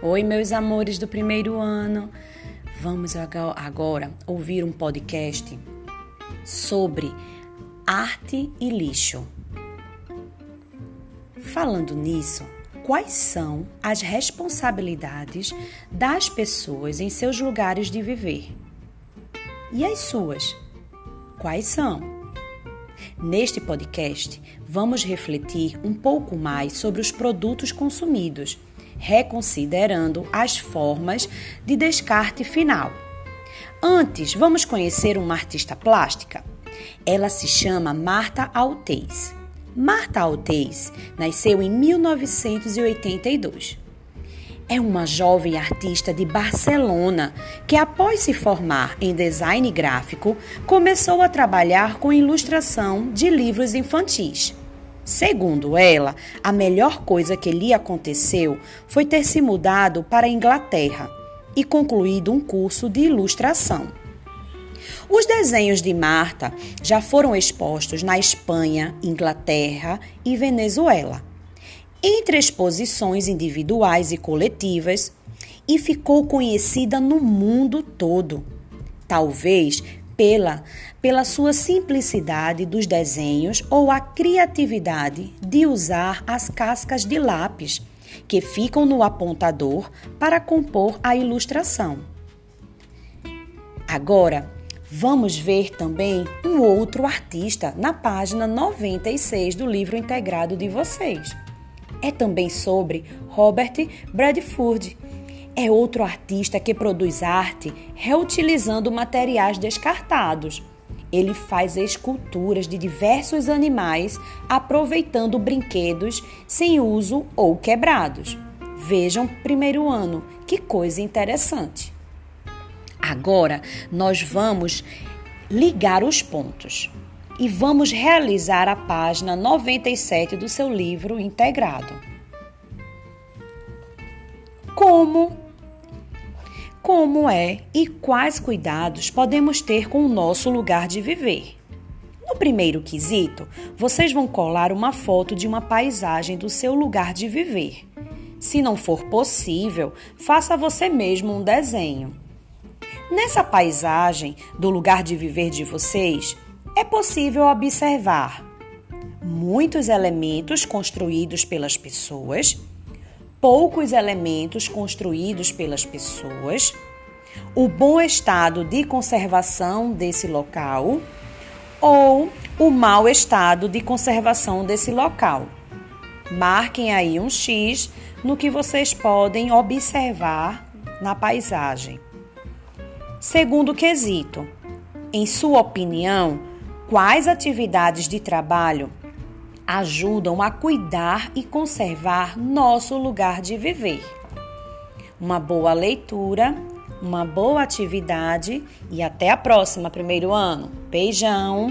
Oi, meus amores do primeiro ano. Vamos agora ouvir um podcast sobre arte e lixo. Falando nisso, quais são as responsabilidades das pessoas em seus lugares de viver? E as suas? Quais são? Neste podcast, vamos refletir um pouco mais sobre os produtos consumidos, reconsiderando as formas de descarte final. Antes, vamos conhecer uma artista plástica. Ela se chama Marta Altez. Marta Altez nasceu em 1982 é uma jovem artista de Barcelona que, após se formar em design gráfico, começou a trabalhar com ilustração de livros infantis. Segundo ela, a melhor coisa que lhe aconteceu foi ter se mudado para a Inglaterra e concluído um curso de ilustração. Os desenhos de Marta já foram expostos na Espanha, Inglaterra e Venezuela entre exposições individuais e coletivas e ficou conhecida no mundo todo. Talvez pela, pela sua simplicidade dos desenhos ou a criatividade de usar as cascas de lápis que ficam no apontador para compor a ilustração. Agora, vamos ver também um outro artista na página 96 do livro integrado de vocês é também sobre Robert Bradford. É outro artista que produz arte reutilizando materiais descartados. Ele faz esculturas de diversos animais aproveitando brinquedos sem uso ou quebrados. Vejam primeiro ano, que coisa interessante. Agora nós vamos ligar os pontos e vamos realizar a página 97 do seu livro integrado. Como como é e quais cuidados podemos ter com o nosso lugar de viver? No primeiro quesito, vocês vão colar uma foto de uma paisagem do seu lugar de viver. Se não for possível, faça você mesmo um desenho. Nessa paisagem do lugar de viver de vocês, é possível observar muitos elementos construídos pelas pessoas, poucos elementos construídos pelas pessoas, o bom estado de conservação desse local ou o mau estado de conservação desse local. Marquem aí um X no que vocês podem observar na paisagem. Segundo quesito, em sua opinião, Quais atividades de trabalho ajudam a cuidar e conservar nosso lugar de viver? Uma boa leitura, uma boa atividade e até a próxima, primeiro ano. Beijão!